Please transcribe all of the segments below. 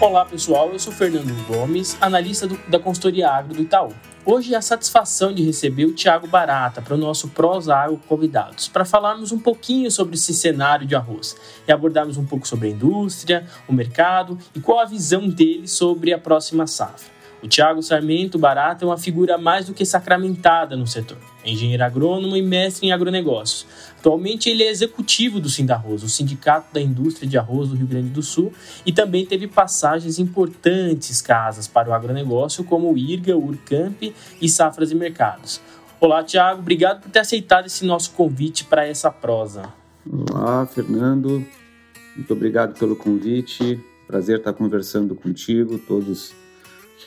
Olá pessoal, eu sou Fernando Gomes, analista do, da consultoria agro do Itaú. Hoje é a satisfação de receber o Tiago Barata para o nosso Prosa Agro Convidados, para falarmos um pouquinho sobre esse cenário de arroz e abordarmos um pouco sobre a indústria, o mercado e qual a visão dele sobre a próxima safra. O Tiago Sarmento Barata é uma figura mais do que sacramentada no setor. É engenheiro agrônomo e mestre em agronegócios. Atualmente ele é executivo do Sindarroz, o Sindicato da Indústria de Arroz do Rio Grande do Sul, e também teve passagens importantes casas para o agronegócio, como o IRGA, o Urcamp e Safras e Mercados. Olá, Tiago, obrigado por ter aceitado esse nosso convite para essa prosa. Olá, Fernando. Muito obrigado pelo convite. Prazer estar conversando contigo, todos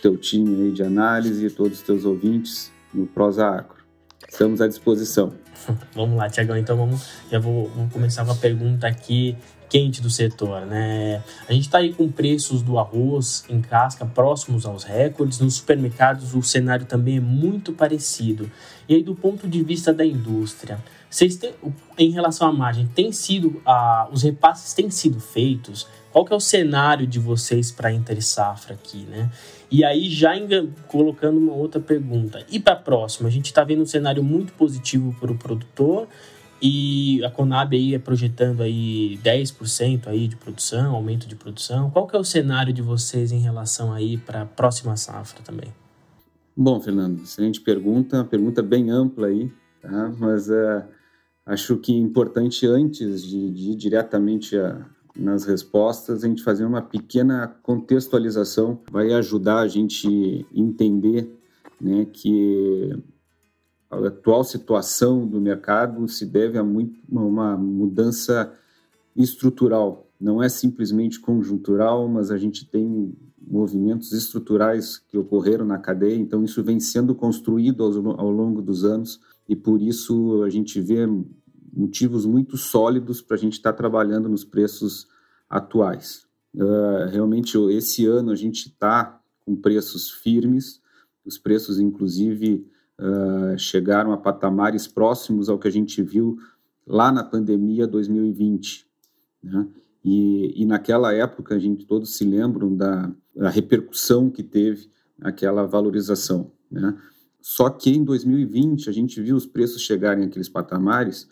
teu time aí de análise, todos os teus ouvintes no Prosa Acro. Estamos à disposição. vamos lá, Tiagão. Então vamos, já vou, vamos começar uma pergunta aqui quente do setor, né? A gente está aí com preços do arroz em casca próximos aos recordes. Nos supermercados o cenário também é muito parecido. E aí do ponto de vista da indústria, vocês têm, em relação à margem, tem sido a, os repasses têm sido feitos? Qual que é o cenário de vocês para a Inter Safra aqui, né? E aí, já colocando uma outra pergunta. E para a próxima? A gente está vendo um cenário muito positivo para o produtor e a Conab aí é projetando aí 10% aí de produção, aumento de produção. Qual que é o cenário de vocês em relação aí para a próxima safra também? Bom, Fernando, excelente pergunta, pergunta bem ampla aí, tá? Mas uh, acho que é importante antes de, de ir diretamente a, nas respostas, a gente fazer uma pequena contextualização vai ajudar a gente entender né, que a atual situação do mercado se deve a muito, uma mudança estrutural. Não é simplesmente conjuntural, mas a gente tem movimentos estruturais que ocorreram na cadeia, então isso vem sendo construído ao, ao longo dos anos e por isso a gente vê motivos muito sólidos para a gente estar tá trabalhando nos preços atuais. Uh, realmente, esse ano a gente está com preços firmes, os preços, inclusive, uh, chegaram a patamares próximos ao que a gente viu lá na pandemia 2020. Né? E, e, naquela época, a gente todos se lembram da, da repercussão que teve aquela valorização. Né? Só que em 2020 a gente viu os preços chegarem àqueles patamares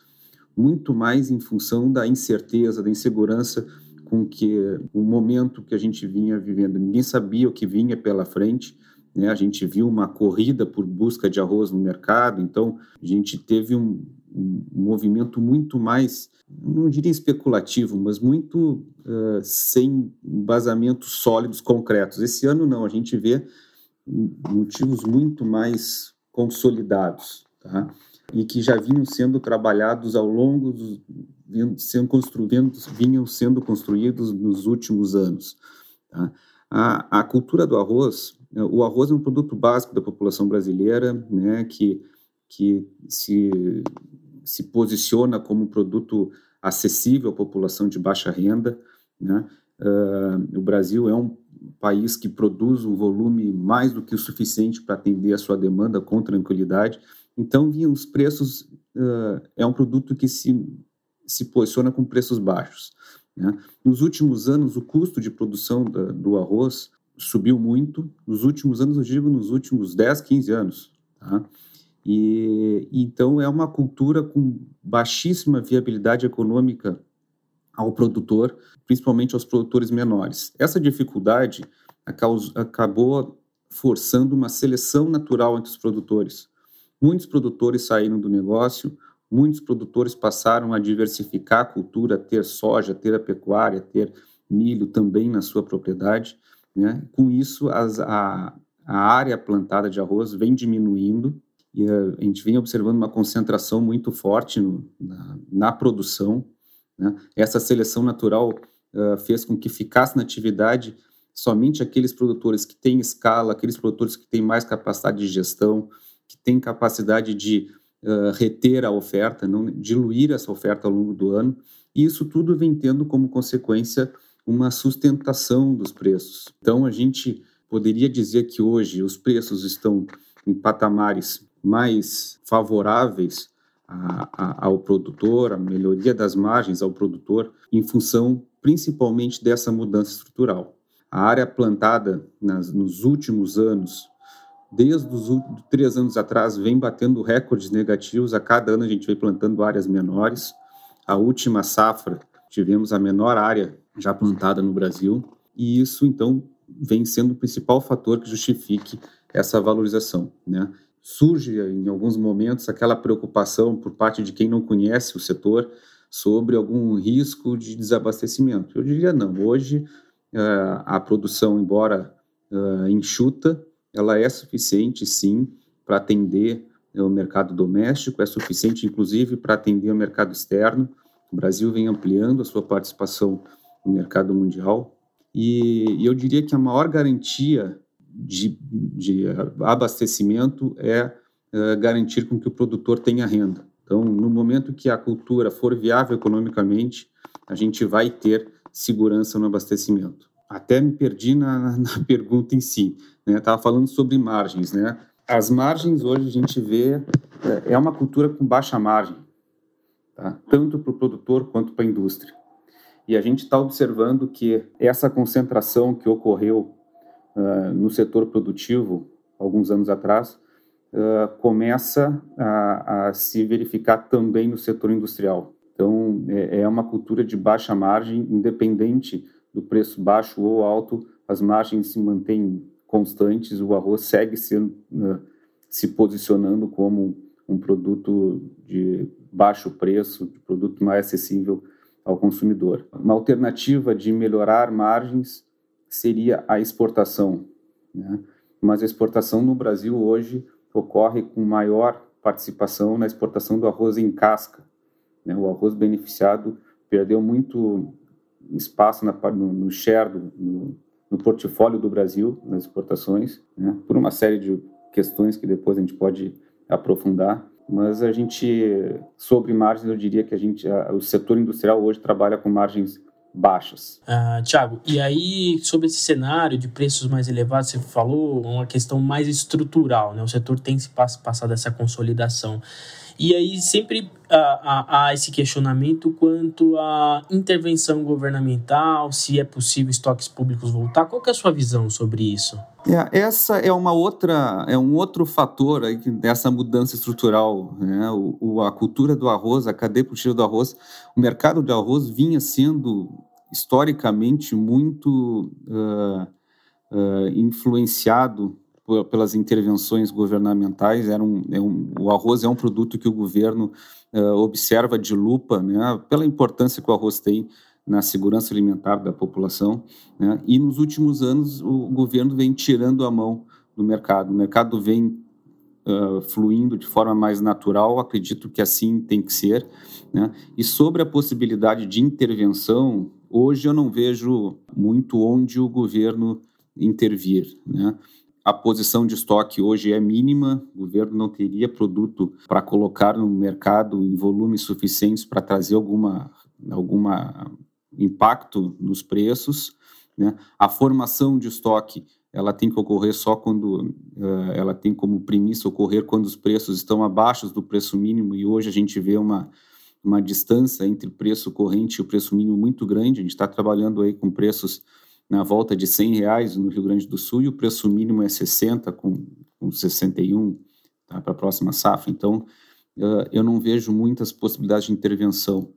muito mais em função da incerteza, da insegurança com que o momento que a gente vinha vivendo, ninguém sabia o que vinha pela frente, né? A gente viu uma corrida por busca de arroz no mercado, então a gente teve um, um movimento muito mais, não diria especulativo, mas muito uh, sem embasamentos sólidos, concretos. Esse ano não, a gente vê motivos muito mais consolidados, tá? e que já vinham sendo trabalhados ao longo dos, sendo construídos, vinham sendo construídos nos últimos anos. Tá? A, a, cultura do arroz, né, o arroz é um produto básico da população brasileira, né, que, que se, se posiciona como um produto acessível à população de baixa renda. Né? Uh, o Brasil é um país que produz um volume mais do que o suficiente para atender a sua demanda com tranquilidade então, os preços uh, é um produto que se, se posiciona com preços baixos. Né? Nos últimos anos, o custo de produção da, do arroz subiu muito. Nos últimos anos, eu digo nos últimos 10, 15 anos. Tá? E, então, é uma cultura com baixíssima viabilidade econômica ao produtor, principalmente aos produtores menores. Essa dificuldade acabou forçando uma seleção natural entre os produtores. Muitos produtores saíram do negócio, muitos produtores passaram a diversificar a cultura, ter soja, ter a pecuária, ter milho também na sua propriedade. Né? Com isso, as, a, a área plantada de arroz vem diminuindo e a, a gente vem observando uma concentração muito forte no, na, na, produção. Né? Essa seleção natural uh, fez com que ficasse na atividade somente aqueles produtores que têm escala, aqueles produtores que têm mais capacidade de gestão, que tem capacidade de uh, reter a oferta, não diluir essa oferta ao longo do ano, e isso tudo vem tendo como consequência uma sustentação dos preços. Então, a gente poderia dizer que hoje os preços estão em patamares mais favoráveis a, a, ao produtor, a melhoria das margens ao produtor, em função principalmente dessa mudança estrutural. A área plantada nas, nos últimos anos, desde os três anos atrás, vem batendo recordes negativos. A cada ano a gente vem plantando áreas menores. A última safra, tivemos a menor área já plantada no Brasil. E isso, então, vem sendo o principal fator que justifique essa valorização. Né? Surge, em alguns momentos, aquela preocupação por parte de quem não conhece o setor sobre algum risco de desabastecimento. Eu diria não. Hoje, uh, a produção, embora uh, enxuta, ela é suficiente, sim, para atender o mercado doméstico, é suficiente, inclusive, para atender o mercado externo. O Brasil vem ampliando a sua participação no mercado mundial. E, e eu diria que a maior garantia de, de abastecimento é uh, garantir com que o produtor tenha renda. Então, no momento que a cultura for viável economicamente, a gente vai ter segurança no abastecimento. Até me perdi na, na pergunta em si. Estava né? falando sobre margens. Né? As margens hoje a gente vê é, é uma cultura com baixa margem, tá? tanto para o produtor quanto para a indústria. E a gente está observando que essa concentração que ocorreu uh, no setor produtivo alguns anos atrás uh, começa a, a, se verificar também no setor industrial. Então, é, é uma cultura de baixa margem, independente do preço baixo ou alto, as margens se mantêm constantes, o arroz segue sendo, uh, se posicionando como um produto de baixo preço, de produto mais acessível ao consumidor. Uma alternativa de melhorar margens seria a exportação, né? mas a exportação no Brasil hoje ocorre com maior participação na exportação do arroz em casca. Né? O arroz beneficiado perdeu muito espaço na, no, no share, do, no, no, portfólio do Brasil nas exportações, né? por uma série de questões que depois a gente pode aprofundar. Mas a gente, sobre margens, eu diria que a gente, a, o setor industrial hoje trabalha com margens baixas. Ah, Tiago, e aí sobre esse cenário de preços mais elevados, você falou uma questão mais estrutural, né? O setor tem se passado essa consolidação. E aí sempre há, há, esse questionamento quanto à intervenção governamental, se é possível estoques públicos voltar. Qual é a sua visão sobre isso? É, essa é uma outra, é um outro fator aí dessa mudança estrutural, né? O, o, a cultura do arroz, a cadeia produtiva do arroz, o mercado de arroz vinha sendo historicamente muito uh, uh, influenciado pelas intervenções governamentais. Era um, é um, o arroz é um produto que o governo uh, observa de lupa, né, pela importância que o arroz tem na segurança alimentar da população. Né, e nos últimos anos o governo vem tirando a mão do mercado. O mercado vem uh, fluindo de forma mais natural. Acredito que assim tem que ser. Né, e sobre a possibilidade de intervenção, hoje eu não vejo muito onde o governo intervir. Né? A posição de estoque hoje é mínima, o governo não teria produto para colocar no mercado em volumes suficientes para trazer alguma, alguma impacto nos preços. Né? A formação de estoque ela tem que ocorrer só quando uh, ela tem como premissa ocorrer quando os preços estão abaixo do preço mínimo e hoje a gente vê uma uma distância entre o preço corrente e o preço mínimo muito grande. A gente está trabalhando aí com preços na volta de 100 reais no Rio Grande do Sul e o preço mínimo é 60 com, com 61 tá, para a próxima safra. Então, uh, eu não vejo muitas possibilidades de intervenção.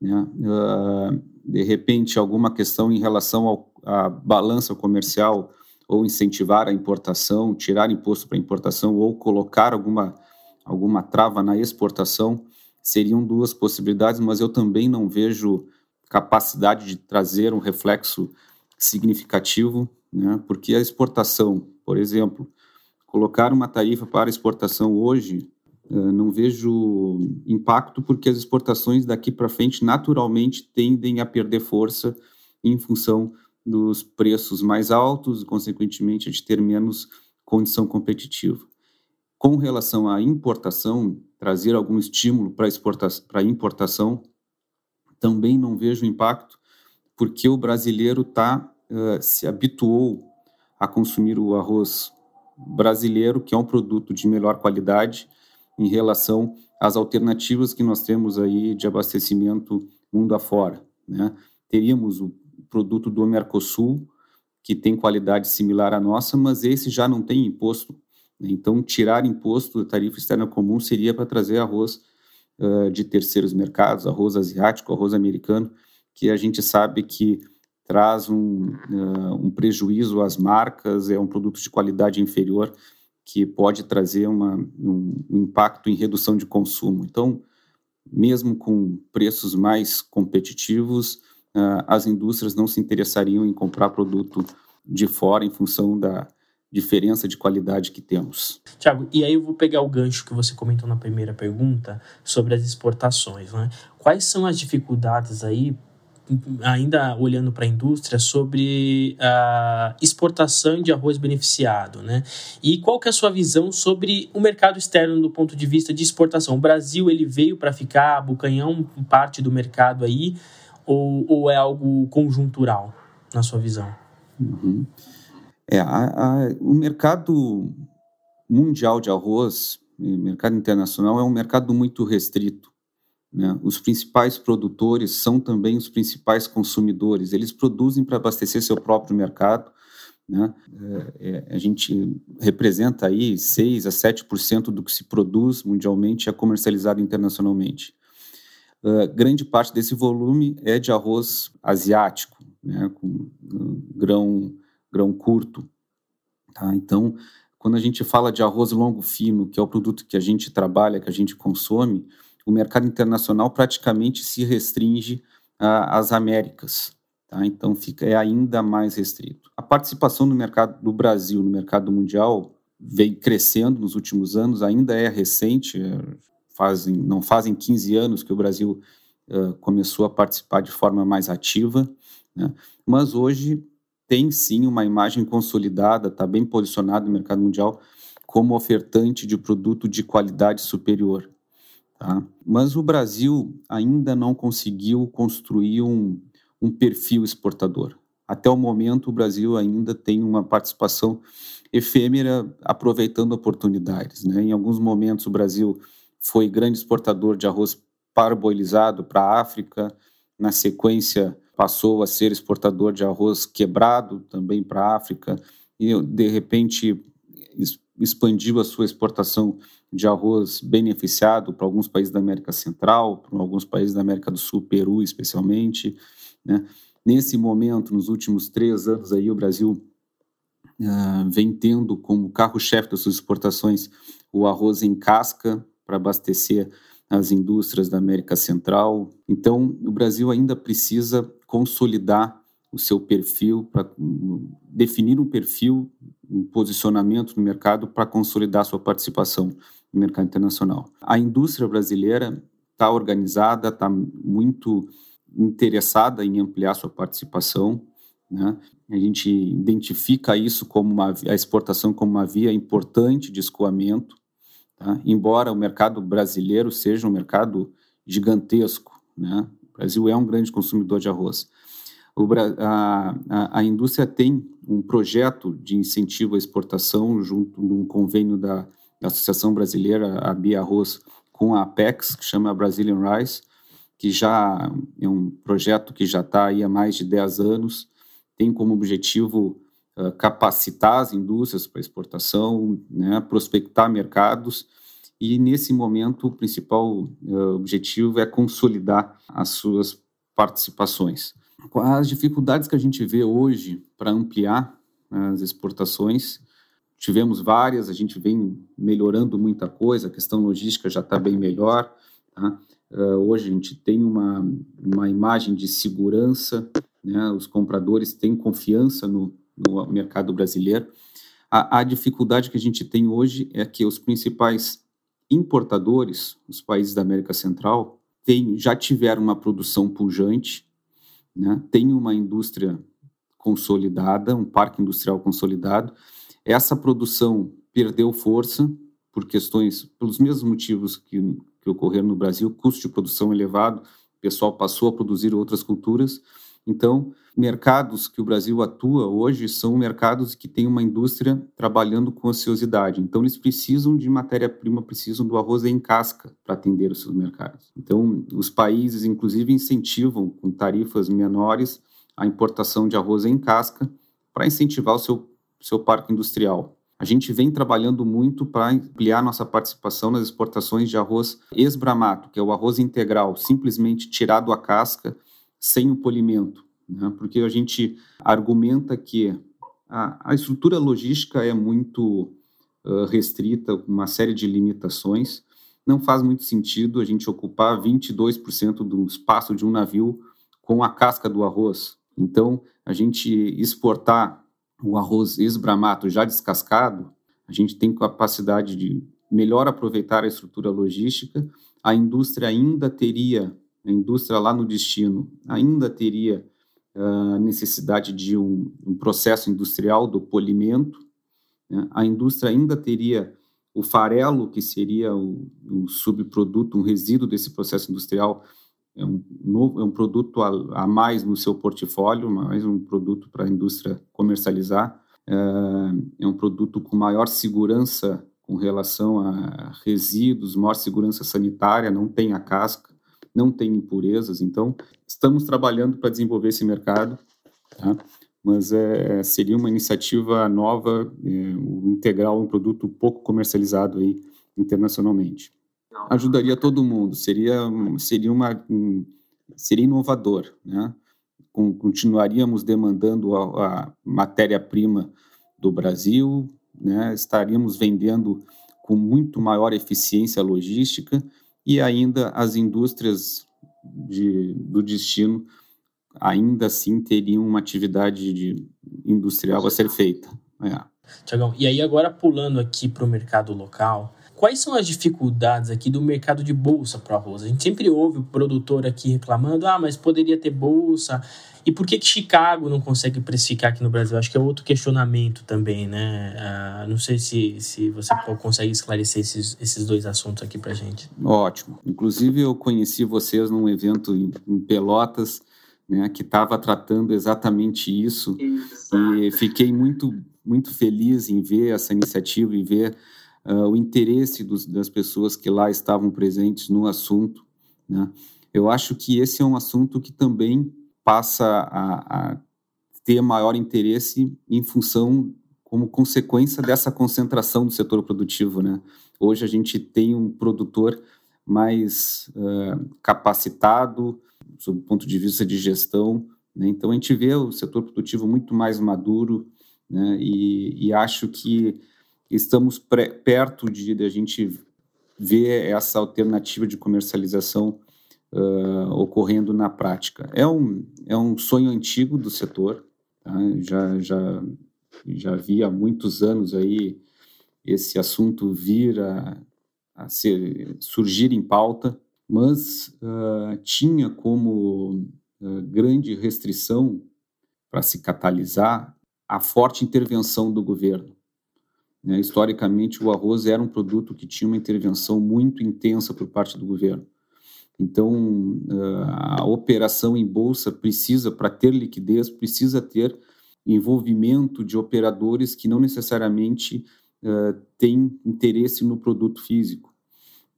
Né? Uh, de repente, alguma questão em relação à balança comercial ou incentivar a importação, tirar imposto para importação ou colocar alguma, alguma trava na exportação seriam duas possibilidades, mas eu também não vejo capacidade de trazer um reflexo significativo, né? porque a exportação, por exemplo, colocar uma tarifa para exportação hoje, eh, não vejo impacto, porque as exportações daqui para frente naturalmente tendem a perder força em função dos preços mais altos consequentemente, de ter menos condição competitiva. Com relação à importação, trazer algum estímulo para a importação, também não vejo impacto, porque o brasileiro tá, uh, se habituou a consumir o arroz brasileiro, que é um produto de melhor qualidade em relação às alternativas que nós temos aí de abastecimento mundo afora. Né? Teríamos o produto do Mercosul, que tem qualidade similar à nossa, mas esse já não tem imposto. Né? Então, tirar imposto da tarifa externa comum seria para trazer arroz uh, de terceiros mercados, arroz asiático, arroz americano, que a gente sabe que traz um, uh, um prejuízo às marcas, é um produto de qualidade inferior que pode trazer uma, um, impacto em redução de consumo. Então, mesmo com preços mais competitivos, uh, as indústrias não se interessariam em comprar produto de fora em função da diferença de qualidade que temos. Tiago, e aí eu vou pegar o gancho que você comentou na primeira pergunta sobre as exportações. Né? Quais são as dificuldades aí ainda olhando para a indústria, sobre a exportação de arroz beneficiado, né? E qual que é a sua visão sobre o mercado externo do ponto de vista de exportação? O Brasil ele veio para ficar, abocanhar parte do mercado aí, ou, ou, é algo conjuntural, na sua visão? Uhum. É, a, a, o mercado mundial de arroz, mercado internacional, é um mercado muito restrito. Né? Os principais produtores são também os principais consumidores. Eles produzem para abastecer seu próprio mercado. Né? É, é, a gente representa aí 6 a 7% do que se produz mundialmente é comercializado internacionalmente. Uh, grande parte desse volume é de arroz asiático, né? com uh, grão, grão curto. Tá? Então, quando a gente fala de arroz longo fino, que é o produto que a gente trabalha, que a gente consome, o mercado internacional praticamente se restringe às Américas. Tá? Então fica é ainda mais restrito. A participação do mercado do Brasil no mercado mundial vem crescendo nos últimos anos, ainda é recente, é, fazem, não fazem 15 anos que o Brasil uh, começou a participar de forma mais ativa, né? mas hoje tem sim uma imagem consolidada, está bem posicionado no mercado mundial como ofertante de produto de qualidade superior. Tá? Mas o Brasil ainda não conseguiu construir um, um perfil exportador. Até o momento, o Brasil ainda tem uma participação efêmera, aproveitando oportunidades. Né? Em alguns momentos, o Brasil foi grande exportador de arroz parboilizado para a África, na sequência, passou a ser exportador de arroz quebrado também para a África, e de repente expandiu a sua exportação de arroz beneficiado para alguns países da América Central, para alguns países da América do Sul, Peru especialmente. Né? Nesse momento, nos últimos três anos, aí, o Brasil uh, vem tendo como carro-chefe das suas exportações o arroz em casca para abastecer as indústrias da América Central. Então, o Brasil ainda precisa consolidar o seu perfil, para definir um perfil, um posicionamento no mercado para consolidar sua participação no mercado internacional. A indústria brasileira está organizada, está muito interessada em ampliar sua participação. Né? A gente identifica isso como uma, a exportação como uma via importante de escoamento, tá? embora o mercado brasileiro seja um mercado gigantesco. Né? O Brasil é um grande consumidor de arroz. A, a, a, indústria tem um projeto de incentivo à exportação junto num convênio da da Associação Brasileira, a Bia Arroz, com a Apex, que chama Brazilian Rice, que já é um projeto que já está aí há mais de 10 anos, tem como objetivo uh, capacitar as indústrias para exportação, né, prospectar mercados, e nesse momento o principal uh, objetivo é consolidar as suas participações. As dificuldades que a gente vê hoje para ampliar as exportações tivemos várias, a gente vem melhorando muita coisa, a questão logística já está bem melhor. Tá? Uh, hoje a gente tem uma, uma imagem de segurança, né? os compradores têm confiança no, no mercado brasileiro. A, a, dificuldade que a gente tem hoje é que os principais importadores, os países da América Central, já tiveram uma produção pujante, né? tem uma indústria consolidada, um parque industrial consolidado, essa produção perdeu força por questões, pelos mesmos motivos que, que ocorreram no Brasil, custo de produção elevado, o pessoal passou a produzir outras culturas. Então, mercados que o Brasil atua hoje são mercados que têm uma indústria trabalhando com ociosidade. Então, eles precisam de matéria-prima, precisam do arroz em casca para atender os seus mercados. Então, os países, inclusive, incentivam com tarifas menores a importação de arroz em casca para incentivar o seu, seu parque industrial. A gente vem trabalhando muito para ampliar nossa participação nas exportações de arroz esbramato, que é o arroz integral, simplesmente tirado a casca, sem o polimento. Né? Porque a gente argumenta que a, a estrutura logística é muito uh, restrita, uma série de limitações. Não faz muito sentido a gente ocupar 22% do espaço de um navio com a casca do arroz. Então, a gente exportar o arroz esbramato já descascado, a gente tem capacidade de melhor aproveitar a estrutura logística, a indústria ainda teria, a indústria lá no destino, ainda teria a uh, necessidade de um, um, processo industrial do polimento, né? a indústria ainda teria o farelo, que seria o, o, subproduto, um resíduo desse processo industrial, é um, novo, é um produto a, a mais no seu portfólio, mais um produto para a indústria comercializar. É, é um produto com maior segurança com relação a resíduos, maior segurança sanitária, não tem a casca, não tem impurezas. Então, estamos trabalhando para desenvolver esse mercado, tá? mas é, seria uma iniciativa nova, é, o integral, um produto pouco comercializado aí internacionalmente ajudaria todo mundo, seria, seria, uma, seria inovador, né? Continuaríamos demandando a, a matéria-prima do Brasil, né? estaríamos vendendo com muito maior eficiência logística e ainda as indústrias de, do destino ainda assim teriam uma atividade de, industrial a ser feita. É. Tiagão, e aí agora pulando aqui para o mercado local, Quais são as dificuldades aqui do mercado de bolsa para o arroz? A gente sempre ouve o produtor aqui reclamando, ah, mas poderia ter bolsa. E por que, que Chicago não consegue precificar aqui no Brasil? Acho que é outro questionamento também, né? Ah, não sei se, se você consegue esclarecer esses, esses dois assuntos aqui para gente. Ótimo. Inclusive, eu conheci vocês num evento em, em Pelotas, né, que estava tratando exatamente isso. E fiquei muito, muito feliz em ver essa iniciativa e ver uh, o interesse dos, das pessoas que lá estavam presentes no assunto. Né? Eu acho que esse é um assunto que também passa a, a ter maior interesse em função como consequência dessa concentração do setor produtivo, né? Hoje a gente tem um produtor mais uh, capacitado, sob o ponto de vista de gestão, né? Então a gente vê o setor produtivo muito mais maduro, né? E, e acho que estamos perto de, de a gente ver essa alternativa de comercialização uh, ocorrendo na prática. É um, é um sonho antigo do setor, tá? já, já, já vi há muitos anos aí esse assunto vir a, a ser, surgir em pauta, mas uh, tinha como uh, grande restrição para se catalisar a forte intervenção do governo. Né? Historicamente, o arroz era um produto que tinha uma intervenção muito intensa por parte do governo. Então, a operação em bolsa precisa, para ter liquidez, precisa ter envolvimento de operadores que não necessariamente uh, têm interesse no produto físico.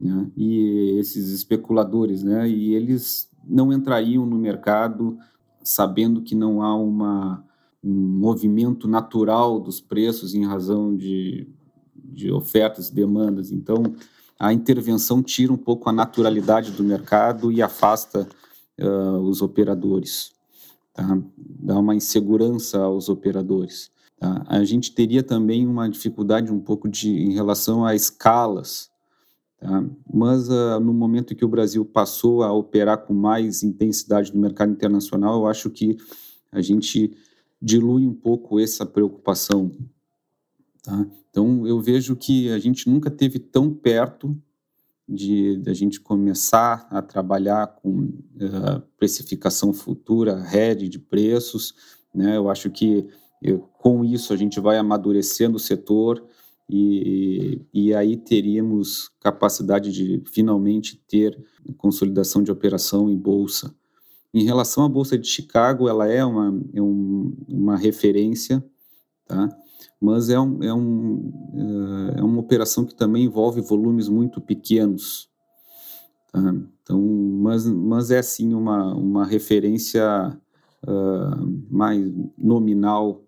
Né? E esses especuladores, né? E eles não entrariam no mercado sabendo que não há uma um movimento natural dos preços em razão de, de ofertas e demandas. Então, a intervenção tira um pouco a naturalidade do mercado e afasta uh, os operadores, tá? dá uma insegurança aos operadores. Tá? A gente teria também uma dificuldade um pouco de, em relação a escalas, tá? mas uh, no momento que o Brasil passou a operar com mais intensidade no mercado internacional, eu acho que a gente dilui um pouco essa preocupação. Tá? Então, eu vejo que a gente nunca teve tão perto de, de a gente começar a trabalhar com uh, precificação futura, rede de preços. Né? Eu acho que eu, com isso a gente vai amadurecendo o setor e, e aí teríamos capacidade de finalmente ter consolidação de operação em bolsa. Em relação à Bolsa de Chicago, ela é uma, é um, uma referência, tá? mas é, um, é, um, eh, é uma operação que também envolve volumes muito pequenos. Tá? Então, mas, mas é sim uma, uma referência uh, mais nominal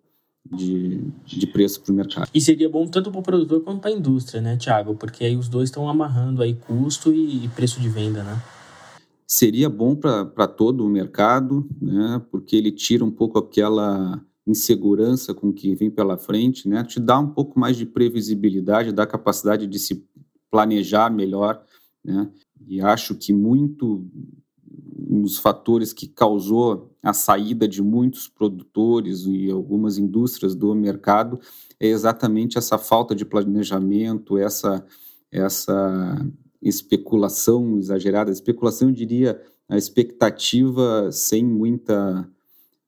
de, de preço para o mercado. E seria bom tanto para o produtor quanto para a indústria, né, Tiago? Porque aí os dois estão amarrando aí custo e preço de venda, né? Seria bom para todo o mercado, né? Porque ele tira um pouco aquela insegurança com que vem pela frente, né? Te dá um pouco mais de previsibilidade, dá capacidade de se planejar melhor, né? E acho que muito um dos fatores que causou a saída de muitos produtores e algumas indústrias do mercado é exatamente essa falta de planejamento, essa essa especulação exagerada, especulação eu diria a expectativa sem muita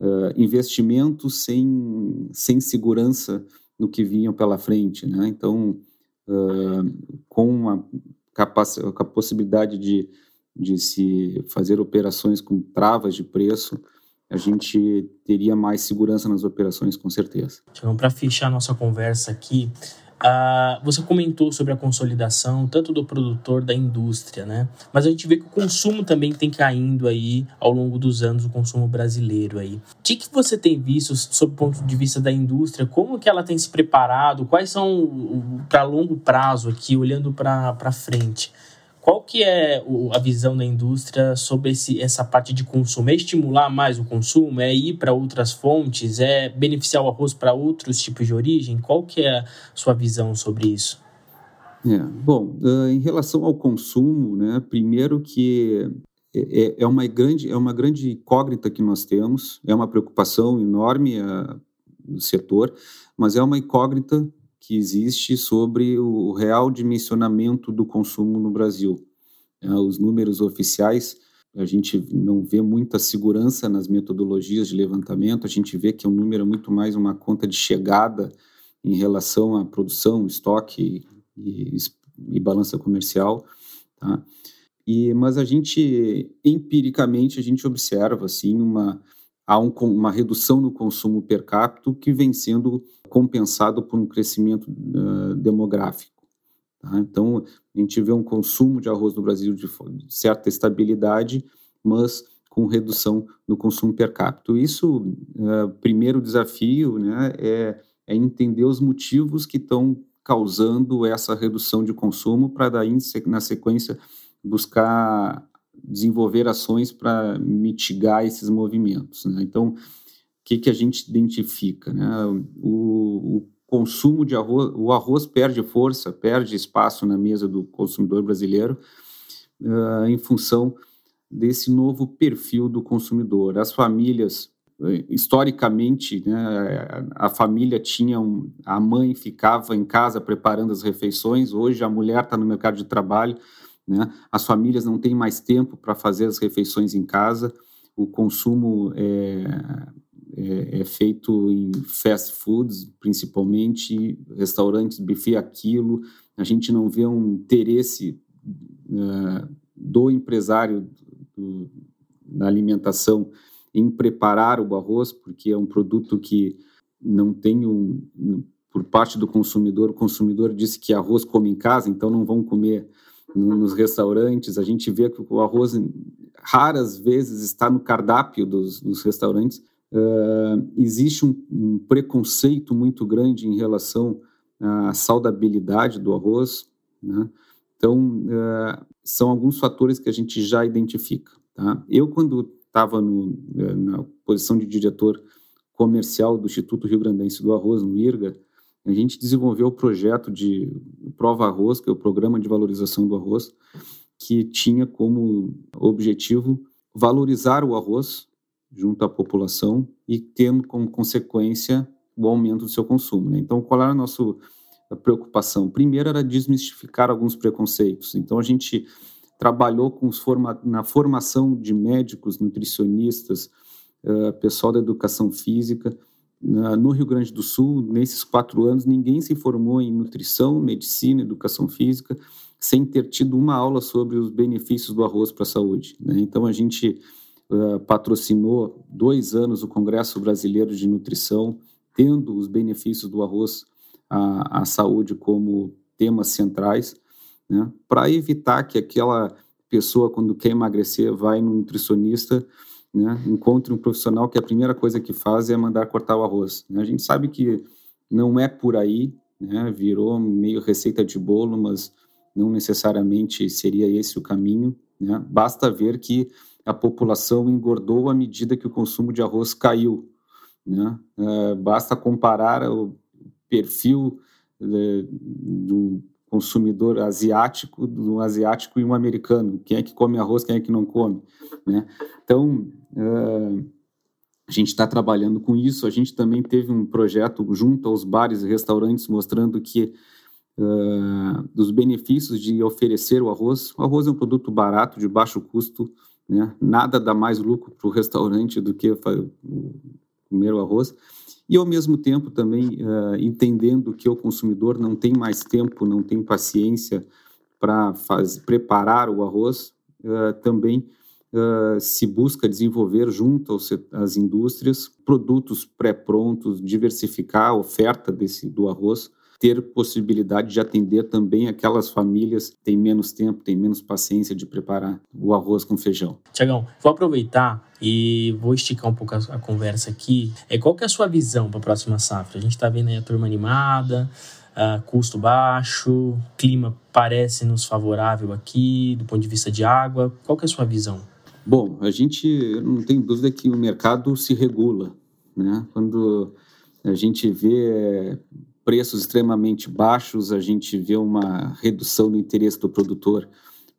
uh, investimento, sem sem segurança no que vinham pela frente, né? Então, uh, com a, com a possibilidade de de se fazer operações com travas de preço, a gente teria mais segurança nas operações, com certeza. Então, para fechar nossa conversa aqui, uh, você comentou sobre a consolidação, tanto do produtor da indústria, né? Mas a gente vê que o consumo também tem caindo aí ao longo dos anos, o consumo brasileiro aí. O que, que você tem visto sob o ponto de vista da indústria? Como que ela tem se preparado? Quais são, para longo prazo aqui, olhando para frente? Qual que é a visão da indústria sobre esse, essa parte de consumo? É estimular mais o consumo? É ir para outras fontes? É beneficiar o arroz para outros tipos de origem? Qual que é a sua visão sobre isso? É, bom, uh, em relação ao consumo, né, primeiro que é, é, é, uma grande, é uma grande incógnita que nós temos, é uma preocupação enorme uh, do setor, mas é uma incógnita que existe sobre o real dimensionamento do consumo no Brasil. É, os números oficiais, a gente não vê muita segurança nas metodologias de levantamento, a gente vê que é um número muito mais uma conta de chegada em relação à produção, estoque e, e, e balança comercial, tá? E, mas a gente, empiricamente, a gente observa, assim, uma, há um, uma redução no consumo per capita que vem sendo compensado por um crescimento uh, demográfico. Tá? Então, a gente vê um consumo de arroz no Brasil de, de certa estabilidade, mas com redução no consumo per capita. Isso, uh, primeiro desafio, né, é, é entender os motivos que estão causando essa redução de consumo para daí, na sequência, buscar desenvolver ações para mitigar esses movimentos. Né? Então, o que, que a gente identifica? Né? O, o, consumo de arroz, o arroz perde força, perde espaço na mesa do consumidor brasileiro uh, em função desse novo perfil do consumidor. As famílias, historicamente, né, a família tinha um, a mãe ficava em casa preparando as refeições. Hoje a mulher está no mercado de trabalho né? As famílias não têm mais tempo para fazer as refeições em casa, o consumo é, é, é, feito em fast foods, principalmente, restaurantes, buffet aquilo. A gente não vê um interesse uh, do empresário do, alimentação em preparar o arroz, porque é um produto que não tem um, por parte do consumidor, o consumidor disse que arroz come em casa, então não vão comer nos restaurantes, a gente vê que o arroz raras vezes está no cardápio dos, dos restaurantes. Uh, existe um, um, preconceito muito grande em relação à saudabilidade do arroz. Né? Então, uh, são alguns fatores que a gente já identifica. Tá? Eu, quando estava na posição de diretor comercial do Instituto Rio Grandense do Arroz, no IRGA, a gente desenvolveu o projeto de Prova Arroz, que é o Programa de Valorização do Arroz, que tinha como objetivo valorizar o arroz junto à população e tendo como consequência o aumento do seu consumo. Né? Então, qual era a nossa preocupação? Primeiro era desmistificar alguns preconceitos. Então, a gente trabalhou com forma, na formação de médicos, nutricionistas, uh, pessoal da educação física, no Rio Grande do Sul, nesses quatro anos, ninguém se formou em nutrição, medicina, educação física, sem ter tido uma aula sobre os benefícios do arroz para a saúde. Né? Então, a gente uh, patrocinou dois anos o Congresso Brasileiro de Nutrição, tendo os benefícios do arroz à, à saúde como temas centrais, né? para evitar que aquela pessoa, quando quer emagrecer, vai no nutricionista né, encontre um profissional que a primeira coisa que faz é mandar cortar o arroz. Né? A gente sabe que não é por aí, né? virou meio receita de bolo, mas não necessariamente seria esse o caminho. Né? Basta ver que a população engordou à medida que o consumo de arroz caiu. Né? É, basta comparar o perfil é, do consumidor asiático, do asiático e um americano. Quem é que come arroz, quem é que não come? Né? Então, é, a gente está trabalhando com isso. A gente também teve um projeto junto aos bares e restaurantes mostrando que uh, dos benefícios de oferecer o arroz. O arroz é um produto barato, de baixo custo, né? nada dá mais lucro para o restaurante do que comer o arroz. E, ao mesmo tempo, também uh, entendendo que o consumidor não tem mais tempo, não tem paciência para preparar o arroz, uh, também uh, se busca desenvolver junto às indústrias produtos pré-prontos, diversificar a oferta desse, do arroz, ter possibilidade de atender também aquelas famílias que têm menos tempo, têm menos paciência de preparar o arroz com feijão. Tiagão, vou aproveitar e vou esticar um pouco a, a conversa aqui. É, qual que é a sua visão para a próxima safra? A gente está vendo aí a turma animada, uh, custo baixo, clima parece nos favorável aqui do ponto de vista de água. Qual que é a sua visão? Bom, a gente não tem dúvida que o mercado se regula, né? Quando a gente vê preços extremamente baixos, a gente vê uma redução do interesse do produtor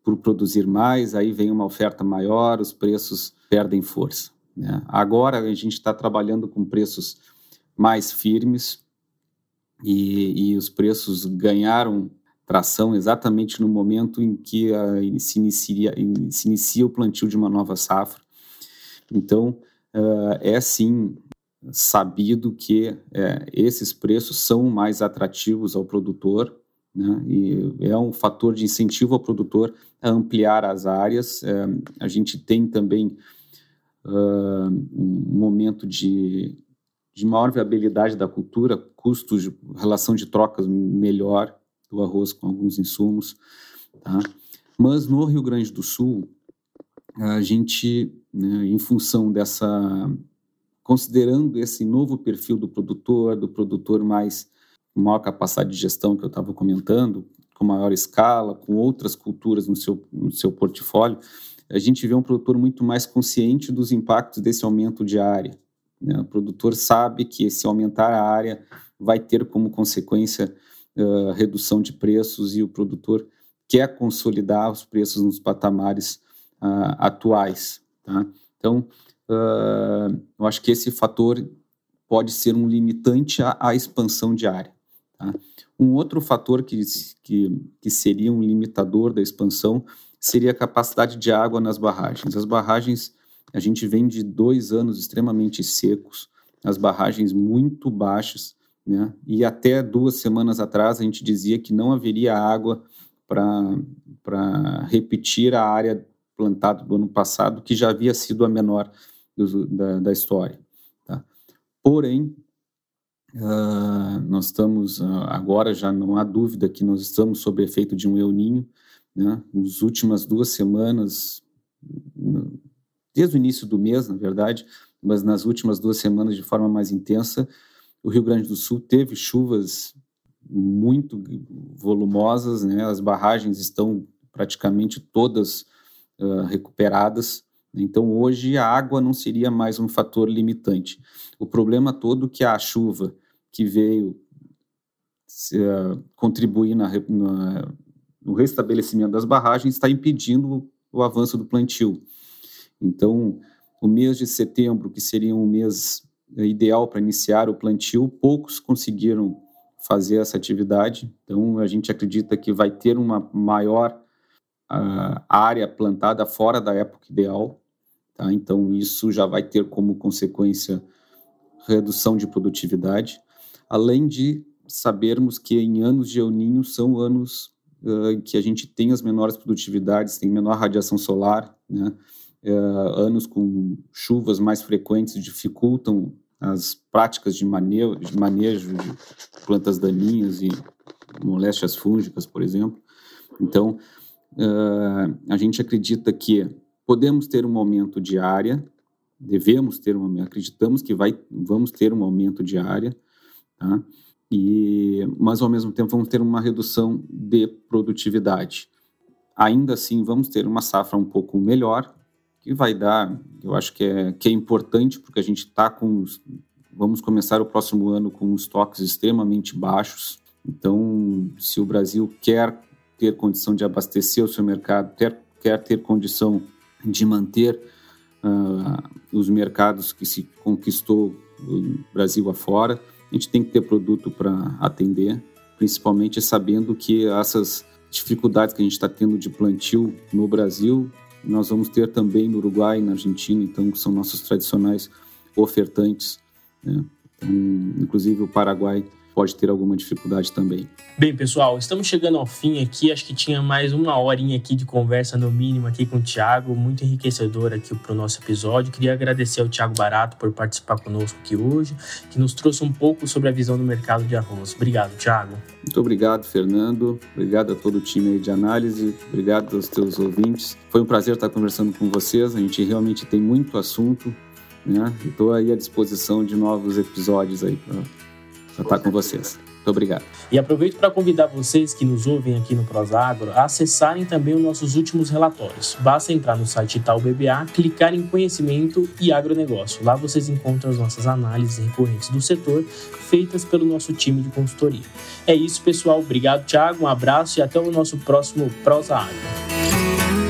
por produzir mais, aí vem uma oferta maior, os preços perdem força. Né? Agora a gente está trabalhando com preços mais firmes e, e, os preços ganharam tração exatamente no momento em que uh, se, inicia, se inicia o plantio de uma nova safra. Então, uh, é sim sabido que é, esses preços são mais atrativos ao produtor, né? e é um fator de incentivo ao produtor a ampliar as áreas. É, a gente tem também uh, um momento de, de maior viabilidade da cultura, custos, relação de trocas melhor do arroz com alguns insumos. Tá? Mas no Rio Grande do Sul, a gente, né, em função dessa considerando esse novo perfil do produtor, do produtor mais com maior capacidade de gestão que eu estava comentando, com maior escala, com outras culturas no seu, no seu portfólio, a gente vê um produtor muito mais consciente dos impactos desse aumento de área. Né? O produtor sabe que se aumentar a área vai ter como consequência uh, redução de preços e o produtor quer consolidar os preços nos patamares uh, atuais. Tá? Então, uh, eu acho que esse fator pode ser um limitante à, à expansão de área. Tá? Um outro fator que, que, que seria um limitador da expansão seria a capacidade de água nas barragens. As barragens, a gente vem de dois anos extremamente secos, as barragens muito baixas, né? e até duas semanas atrás a gente dizia que não haveria água para repetir a área plantada do ano passado, que já havia sido a menor da, da, história. Tá? Porém, uh, nós estamos, uh, agora já não há dúvida que nós estamos sob efeito de um El Ninho, né? nas últimas duas semanas, desde o início do mês, na verdade, mas nas últimas duas semanas de forma mais intensa, o Rio Grande do Sul teve chuvas muito volumosas, né? as barragens estão praticamente todas uh, recuperadas, então, hoje, a água não seria mais um fator limitante. O problema todo é que a chuva que veio uh, contribuir na, na, no restabelecimento das barragens está impedindo o avanço do plantio. Então, o mês de setembro, que seria um mês ideal para iniciar o plantio, poucos conseguiram fazer essa atividade. Então, a gente acredita que vai ter uma maior uh, área plantada fora da época ideal. Tá? Então, isso já vai ter como consequência redução de produtividade, além de sabermos que em anos de El Ninho são anos uh, que a gente tem as menores produtividades, tem menor radiação solar, né? Uh, anos com chuvas mais frequentes dificultam as práticas de manejo, de manejo de plantas daninhas e moléstias fúngicas, por exemplo. Então, uh, a gente acredita que podemos ter um aumento de área, devemos ter uma, acreditamos que vai, vamos ter um aumento de área, tá? E, mas ao mesmo tempo vamos ter uma redução de produtividade. Ainda assim, vamos ter uma safra um pouco melhor, que vai dar, eu acho que é, que é importante, porque a gente está com, vamos começar o próximo ano com estoques extremamente baixos. Então, se o Brasil quer ter condição de abastecer o seu mercado, quer, quer ter condição de manter uh, os mercados que se conquistou o Brasil afora, a gente tem que ter produto para atender, principalmente sabendo que essas dificuldades que a gente está tendo de plantio no Brasil, nós vamos ter também no Uruguai na Argentina, então são nossos tradicionais ofertantes. Né? Então, inclusive o Paraguai pode ter alguma dificuldade também. Bem, pessoal, estamos chegando ao fim aqui. Acho que tinha mais uma horinha aqui de conversa, no mínimo, aqui com o Thiago. Muito enriquecedor aqui para o nosso episódio. Queria agradecer ao Thiago Barato por participar conosco aqui hoje, que nos trouxe um pouco sobre a visão do mercado de arroz. Obrigado, Thiago. Muito obrigado, Fernando. Obrigado a todo o time de análise. Obrigado aos teus ouvintes. Foi um prazer estar conversando com vocês. A gente realmente tem muito assunto. Né? Estou aí à disposição de novos episódios aí para estar com vocês. Muito obrigado. E aproveito para convidar vocês que nos ouvem aqui no Prosagro a acessarem também os nossos últimos relatórios. Basta entrar no site Itaú BBA, clicar em Conhecimento e Agronegócio. Lá vocês encontram as nossas análises recorrentes do setor, feitas pelo nosso time de consultoria. É isso, pessoal. Obrigado, Thiago. Um abraço e até o nosso próximo Prosa Agro.